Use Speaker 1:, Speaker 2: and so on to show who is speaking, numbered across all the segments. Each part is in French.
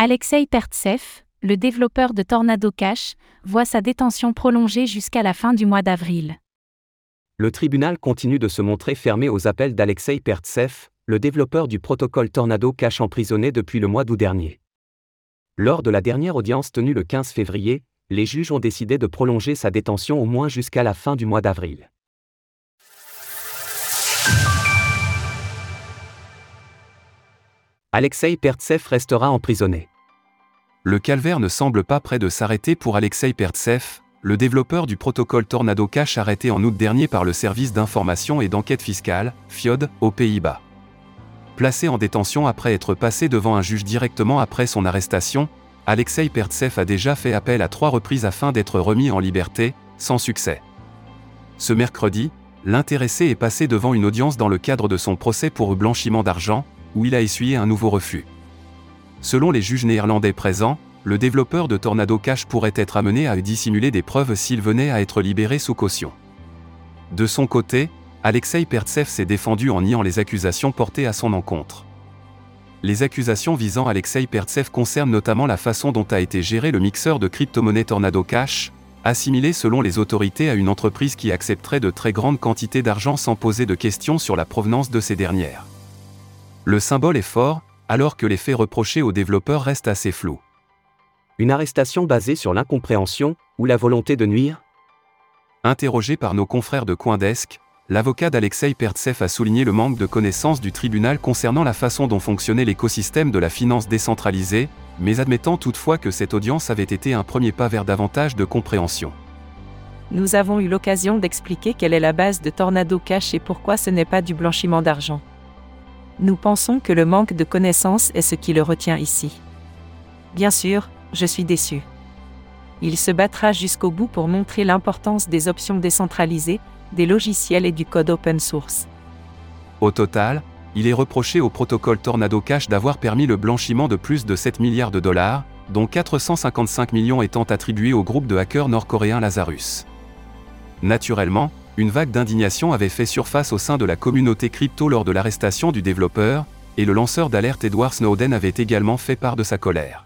Speaker 1: Alexei Pertsev, le développeur de Tornado Cash, voit sa détention prolongée jusqu'à la fin du mois d'avril.
Speaker 2: Le tribunal continue de se montrer fermé aux appels d'Alexei Pertsev, le développeur du protocole Tornado Cash emprisonné depuis le mois d'août dernier. Lors de la dernière audience tenue le 15 février, les juges ont décidé de prolonger sa détention au moins jusqu'à la fin du mois d'avril. Alexei Pertsev restera emprisonné.
Speaker 3: Le calvaire ne semble pas près de s'arrêter pour Alexei Pertsev, le développeur du protocole Tornado Cash arrêté en août dernier par le service d'information et d'enquête fiscale, FIOD, aux Pays-Bas. Placé en détention après être passé devant un juge directement après son arrestation, Alexei Pertsev a déjà fait appel à trois reprises afin d'être remis en liberté, sans succès. Ce mercredi, l'intéressé est passé devant une audience dans le cadre de son procès pour blanchiment d'argent, où il a essuyé un nouveau refus. Selon les juges néerlandais présents, le développeur de Tornado Cash pourrait être amené à dissimuler des preuves s'il venait à être libéré sous caution. De son côté, Alexei Pertsev s'est défendu en niant les accusations portées à son encontre. Les accusations visant Alexei Pertsev concernent notamment la façon dont a été géré le mixeur de crypto-monnaie Tornado Cash, assimilé selon les autorités à une entreprise qui accepterait de très grandes quantités d'argent sans poser de questions sur la provenance de ces dernières. Le symbole est fort, alors que les faits reprochés aux développeurs restent assez flous.
Speaker 2: Une arrestation basée sur l'incompréhension ou la volonté de nuire?
Speaker 3: Interrogé par nos confrères de Coindesk, l'avocat d'Alexei Pertsev a souligné le manque de connaissance du tribunal concernant la façon dont fonctionnait l'écosystème de la finance décentralisée, mais admettant toutefois que cette audience avait été un premier pas vers davantage de compréhension.
Speaker 4: Nous avons eu l'occasion d'expliquer quelle est la base de Tornado Cash et pourquoi ce n'est pas du blanchiment d'argent. Nous pensons que le manque de connaissances est ce qui le retient ici. Bien sûr, je suis déçu. Il se battra jusqu'au bout pour montrer l'importance des options décentralisées, des logiciels et du code open source.
Speaker 3: Au total, il est reproché au protocole Tornado Cash d'avoir permis le blanchiment de plus de 7 milliards de dollars, dont 455 millions étant attribués au groupe de hackers nord-coréen Lazarus. Naturellement, une vague d'indignation avait fait surface au sein de la communauté crypto lors de l'arrestation du développeur, et le lanceur d'alerte Edward Snowden avait également fait part de sa colère.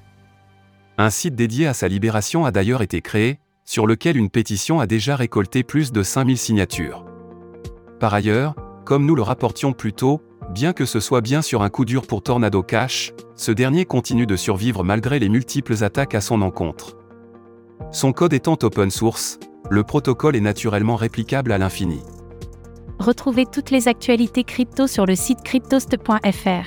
Speaker 3: Un site dédié à sa libération a d'ailleurs été créé, sur lequel une pétition a déjà récolté plus de 5000 signatures. Par ailleurs, comme nous le rapportions plus tôt, bien que ce soit bien sur un coup dur pour Tornado Cash, ce dernier continue de survivre malgré les multiples attaques à son encontre. Son code étant open source, le protocole est naturellement réplicable à l'infini.
Speaker 1: Retrouvez toutes les actualités crypto sur le site cryptost.fr.